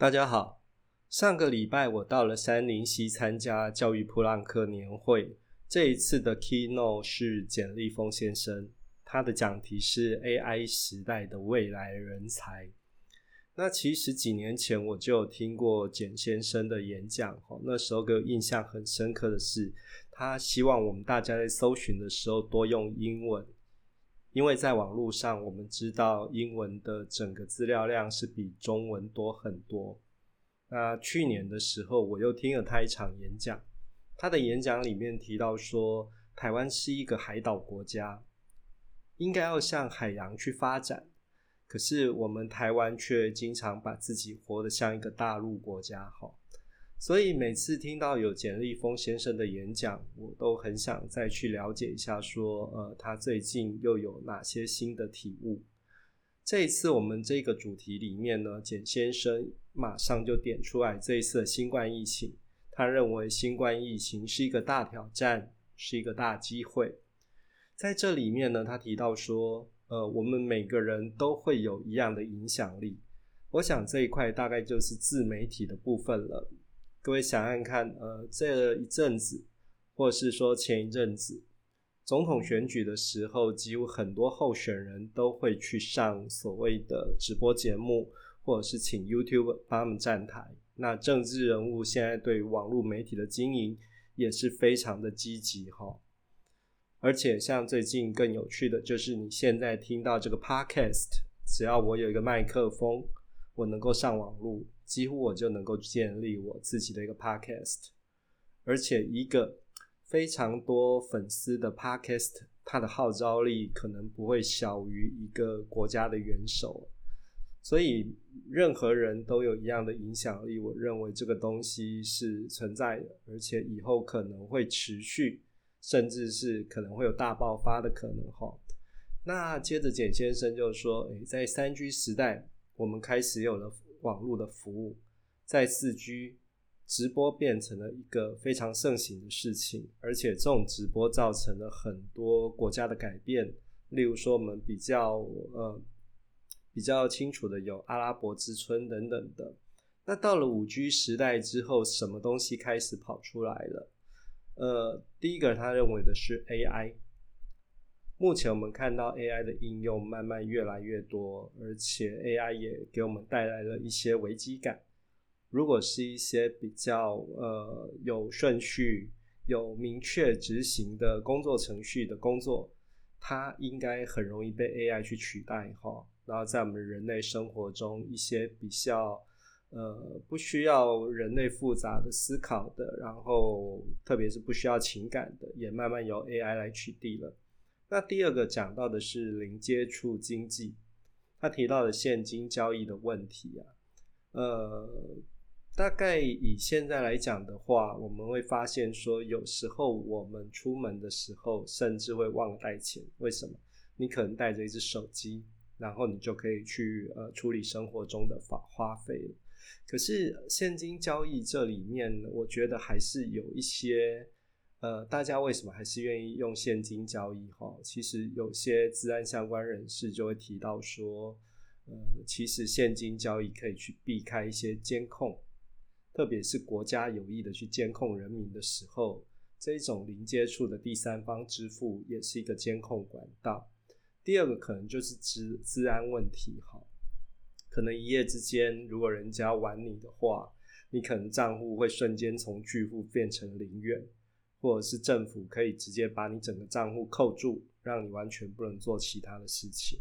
大家好，上个礼拜我到了山林溪参加教育普朗克年会，这一次的 keynote 是简立峰先生，他的讲题是 AI 时代的未来人才。那其实几年前我就有听过简先生的演讲，哈，那时候给我印象很深刻的是，他希望我们大家在搜寻的时候多用英文，因为在网络上我们知道英文的整个资料量是比中文多很多。那去年的时候我又听了他一场演讲，他的演讲里面提到说，台湾是一个海岛国家，应该要向海洋去发展。可是我们台湾却经常把自己活得像一个大陆国家，哈，所以每次听到有简立峰先生的演讲，我都很想再去了解一下，说，呃，他最近又有哪些新的体悟？这一次我们这个主题里面呢，简先生马上就点出来这一次的新冠疫情，他认为新冠疫情是一个大挑战，是一个大机会。在这里面呢，他提到说。呃，我们每个人都会有一样的影响力。我想这一块大概就是自媒体的部分了。各位想想看，呃，这一阵子，或者是说前一阵子，总统选举的时候，几乎很多候选人都会去上所谓的直播节目，或者是请 YouTube 帮他们站台。那政治人物现在对网络媒体的经营也是非常的积极，哈。而且，像最近更有趣的就是，你现在听到这个 podcast，只要我有一个麦克风，我能够上网络，几乎我就能够建立我自己的一个 podcast。而且，一个非常多粉丝的 podcast，它的号召力可能不会小于一个国家的元首。所以，任何人都有一样的影响力。我认为这个东西是存在的，而且以后可能会持续。甚至是可能会有大爆发的可能哈。那接着简先生就说：“诶，在三 G 时代，我们开始有了网络的服务，在四 G 直播变成了一个非常盛行的事情，而且这种直播造成了很多国家的改变。例如说，我们比较呃比较清楚的有阿拉伯之春等等的。那到了五 G 时代之后，什么东西开始跑出来了？”呃，第一个他认为的是 AI。目前我们看到 AI 的应用慢慢越来越多，而且 AI 也给我们带来了一些危机感。如果是一些比较呃有顺序、有明确执行的工作程序的工作，它应该很容易被 AI 去取代哈。然后在我们人类生活中一些比较。呃，不需要人类复杂的思考的，然后特别是不需要情感的，也慢慢由 AI 来取缔了。那第二个讲到的是零接触经济，他提到的现金交易的问题啊，呃，大概以现在来讲的话，我们会发现说，有时候我们出门的时候，甚至会忘了带钱。为什么？你可能带着一只手机，然后你就可以去呃处理生活中的花花费了。可是现金交易这里面，我觉得还是有一些，呃，大家为什么还是愿意用现金交易？哈，其实有些治安相关人士就会提到说，呃，其实现金交易可以去避开一些监控，特别是国家有意的去监控人民的时候，这种零接触的第三方支付也是一个监控管道。第二个可能就是治治安问题，哈。可能一夜之间，如果人家玩你的话，你可能账户会瞬间从巨富变成零元，或者是政府可以直接把你整个账户扣住，让你完全不能做其他的事情。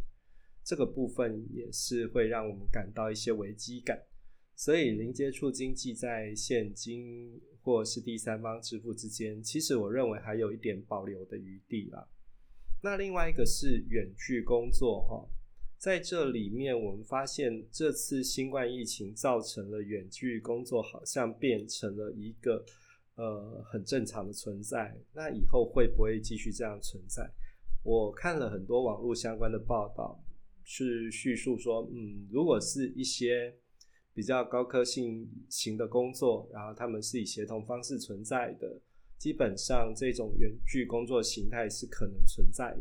这个部分也是会让我们感到一些危机感。所以零接触经济在现金或是第三方支付之间，其实我认为还有一点保留的余地啦。那另外一个是远距工作，哈。在这里面，我们发现这次新冠疫情造成了远距工作，好像变成了一个呃很正常的存在。那以后会不会继续这样存在？我看了很多网络相关的报道，是叙述说，嗯，如果是一些比较高科性型的工作，然后他们是以协同方式存在的，基本上这种远距工作形态是可能存在，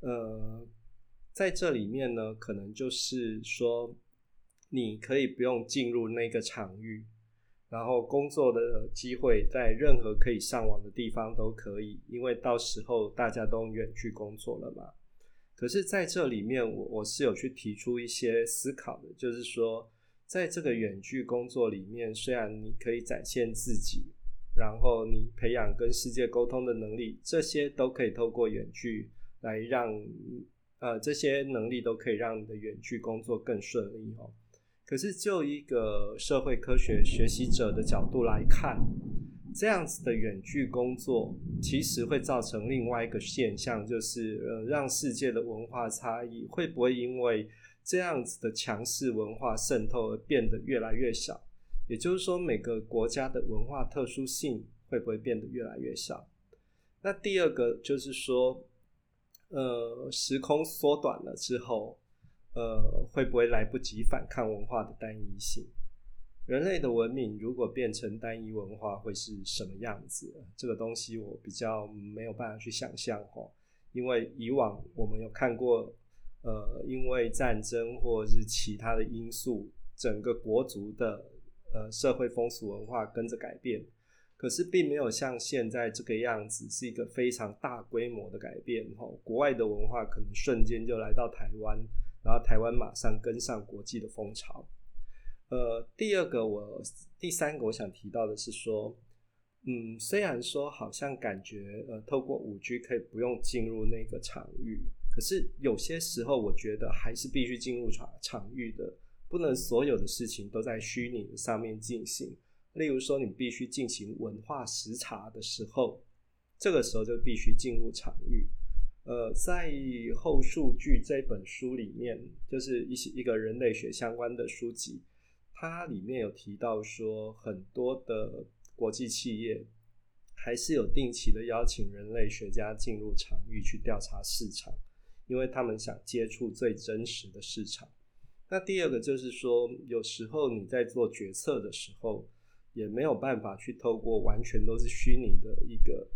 呃。在这里面呢，可能就是说，你可以不用进入那个场域，然后工作的机会在任何可以上网的地方都可以，因为到时候大家都远距工作了嘛。可是在这里面，我我是有去提出一些思考的，就是说，在这个远距工作里面，虽然你可以展现自己。然后你培养跟世界沟通的能力，这些都可以透过远距来让，呃，这些能力都可以让你的远距工作更顺利哦。可是就一个社会科学学习者的角度来看，这样子的远距工作其实会造成另外一个现象，就是呃，让世界的文化差异会不会因为这样子的强势文化渗透而变得越来越小？也就是说，每个国家的文化特殊性会不会变得越来越少？那第二个就是说，呃，时空缩短了之后，呃，会不会来不及反抗文化的单一性？人类的文明如果变成单一文化，会是什么样子？这个东西我比较没有办法去想象哦，因为以往我们有看过，呃，因为战争或是其他的因素，整个国族的。呃，社会风俗文化跟着改变，可是并没有像现在这个样子，是一个非常大规模的改变。哈，国外的文化可能瞬间就来到台湾，然后台湾马上跟上国际的风潮。呃，第二个我，第三个我想提到的是说，嗯，虽然说好像感觉呃，透过五 G 可以不用进入那个场域，可是有些时候我觉得还是必须进入场场域的。不能所有的事情都在虚拟的上面进行。例如说，你必须进行文化实查的时候，这个时候就必须进入场域。呃，在后数据这本书里面，就是一些一个人类学相关的书籍，它里面有提到说，很多的国际企业还是有定期的邀请人类学家进入场域去调查市场，因为他们想接触最真实的市场。那第二个就是说，有时候你在做决策的时候，也没有办法去透过完全都是虚拟的一个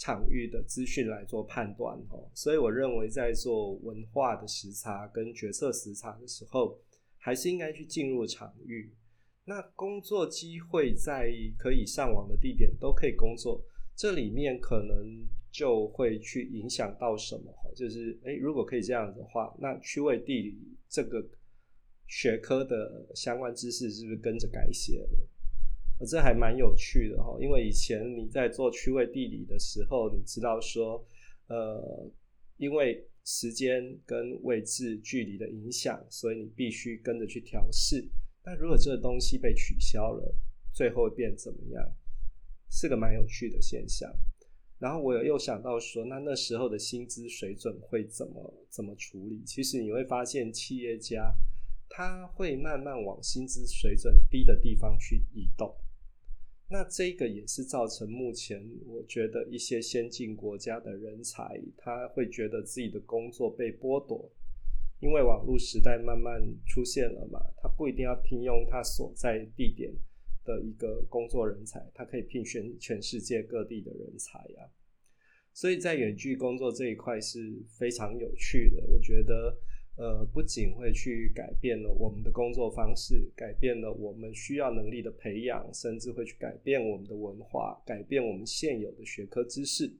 场域的资讯来做判断哦。所以我认为，在做文化的时差跟决策时差的时候，还是应该去进入场域。那工作机会在可以上网的地点都可以工作，这里面可能就会去影响到什么？哈，就是诶，如果可以这样的话，那区位地理这个。学科的相关知识是不是跟着改写了？这还蛮有趣的哈，因为以前你在做区位地理的时候，你知道说，呃，因为时间跟位置距离的影响，所以你必须跟着去调试。那如果这个东西被取消了，最后变怎么样？是个蛮有趣的现象。然后我又想到说，那那时候的薪资水准会怎么怎么处理？其实你会发现，企业家。他会慢慢往薪资水准低的地方去移动，那这个也是造成目前我觉得一些先进国家的人才，他会觉得自己的工作被剥夺，因为网络时代慢慢出现了嘛，他不一定要聘用他所在地点的一个工作人才，他可以聘选全世界各地的人才呀，所以在远距工作这一块是非常有趣的，我觉得。呃，不仅会去改变了我们的工作方式，改变了我们需要能力的培养，甚至会去改变我们的文化，改变我们现有的学科知识，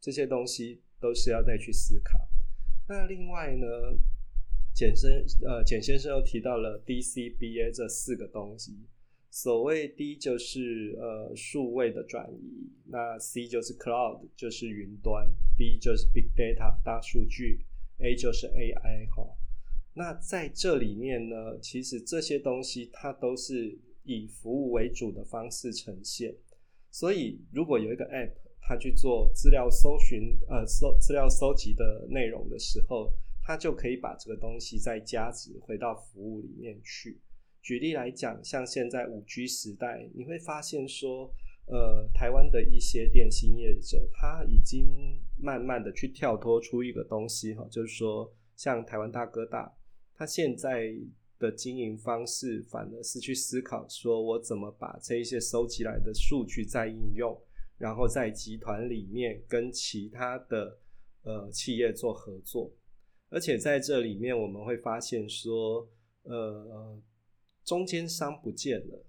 这些东西都是要再去思考。那另外呢，简生呃简先生又提到了 DCBA 这四个东西，所谓 D 就是呃数位的转移，那 C 就是 Cloud 就是云端，B 就是 Big Data 大数据，A 就是 AI 哈。那在这里面呢，其实这些东西它都是以服务为主的方式呈现。所以，如果有一个 App，它去做资料搜寻、呃搜资料搜集的内容的时候，它就可以把这个东西再加值回到服务里面去。举例来讲，像现在五 G 时代，你会发现说，呃，台湾的一些电信业者，他已经慢慢的去跳脱出一个东西哈，就是说，像台湾大哥大。他现在的经营方式反而是去思考，说我怎么把这一些收集来的数据再应用，然后在集团里面跟其他的呃企业做合作，而且在这里面我们会发现说，呃，中间商不见了，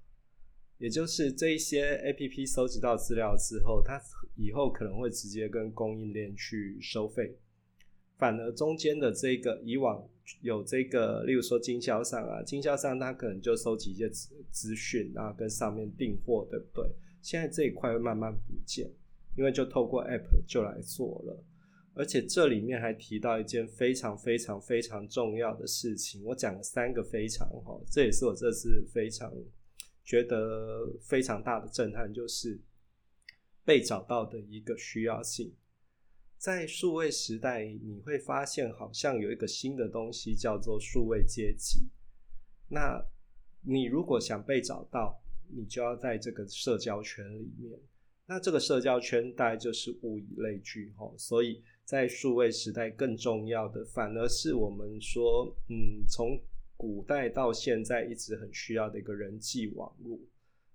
也就是这一些 A P P 收集到资料之后，它以后可能会直接跟供应链去收费，反而中间的这个以往有这个，例如说经销商啊，经销商他可能就收集一些资资讯啊，跟上面订货，对不对？现在这一块会慢慢不见，因为就透过 App 就来做了。而且这里面还提到一件非常非常非常重要的事情，我讲了三个非常哈，这也是我这次非常觉得非常大的震撼，就是被找到的一个需要性。在数位时代，你会发现好像有一个新的东西叫做数位阶级。那你如果想被找到，你就要在这个社交圈里面。那这个社交圈大概就是物以类聚哈，所以。在数位时代，更重要的反而是我们说，嗯，从古代到现在一直很需要的一个人际网络，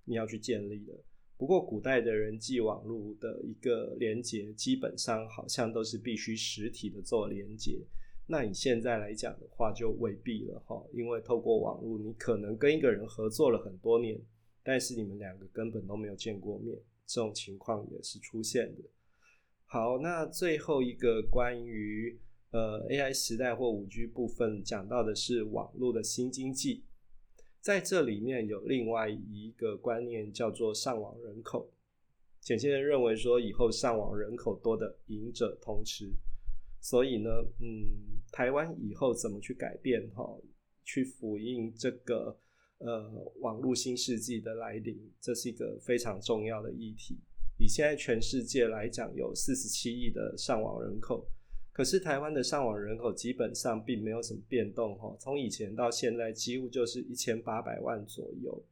你要去建立的。不过，古代的人际网络的一个连接，基本上好像都是必须实体的做连接。那你现在来讲的话，就未必了哈，因为透过网络，你可能跟一个人合作了很多年，但是你们两个根本都没有见过面，这种情况也是出现的。好，那最后一个关于呃 AI 时代或五 G 部分讲到的是网络的新经济，在这里面有另外一个观念叫做上网人口。简先生认为说，以后上网人口多的赢者通吃，所以呢，嗯，台湾以后怎么去改变哈，去辅应这个呃网络新世纪的来临，这是一个非常重要的议题。以现在全世界来讲，有四十七亿的上网人口，可是台湾的上网人口基本上并没有什么变动哈，从以前到现在几乎就是一千八百万左右。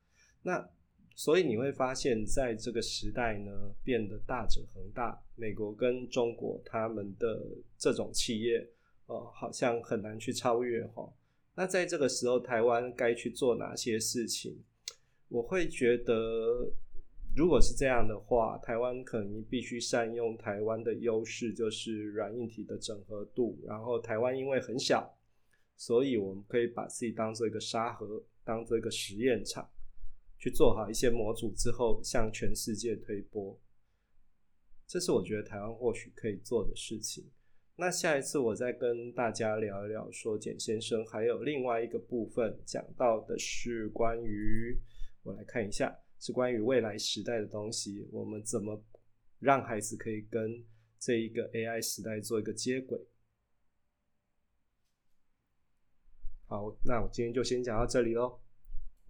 那所以你会发现在这个时代呢，变得大者恒大，美国跟中国他们的这种企业，呃，好像很难去超越哈。那在这个时候，台湾该去做哪些事情？我会觉得。如果是这样的话，台湾可能必须善用台湾的优势，就是软硬体的整合度。然后台湾因为很小，所以我们可以把自己当做一个沙盒，当做一个实验场，去做好一些模组之后，向全世界推波。这是我觉得台湾或许可以做的事情。那下一次我再跟大家聊一聊，说简先生还有另外一个部分讲到的是关于，我来看一下。是关于未来时代的东西，我们怎么让孩子可以跟这一个 AI 时代做一个接轨？好，那我今天就先讲到这里喽。